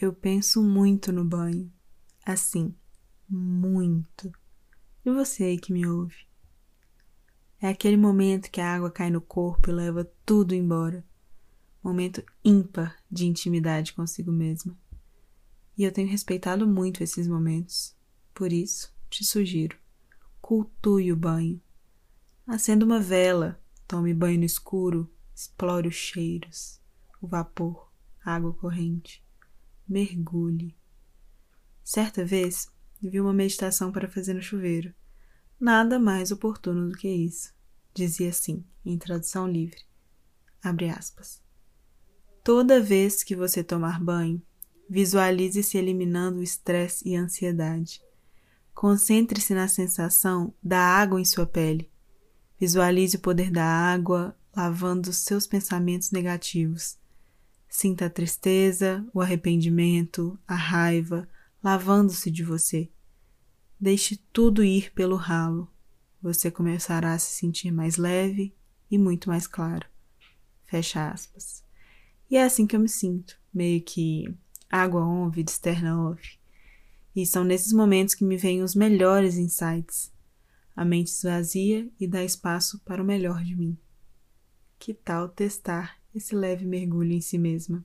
Eu penso muito no banho. Assim, muito. E você aí que me ouve? É aquele momento que a água cai no corpo e leva tudo embora. Momento ímpar de intimidade consigo mesma. E eu tenho respeitado muito esses momentos. Por isso, te sugiro: cultue o banho. Acenda uma vela, tome banho no escuro, explore os cheiros, o vapor, a água corrente mergulhe. Certa vez, vi uma meditação para fazer no chuveiro. Nada mais oportuno do que isso. Dizia assim, em tradução livre. Abre aspas. Toda vez que você tomar banho, visualize-se eliminando o estresse e a ansiedade. Concentre-se na sensação da água em sua pele. Visualize o poder da água lavando seus pensamentos negativos Sinta a tristeza, o arrependimento, a raiva lavando-se de você. Deixe tudo ir pelo ralo. Você começará a se sentir mais leve e muito mais claro. Fecha aspas. E é assim que eu me sinto, meio que água on, vida externa off. E são nesses momentos que me vêm os melhores insights. A mente esvazia e dá espaço para o melhor de mim. Que tal testar esse leve mergulho em si mesma.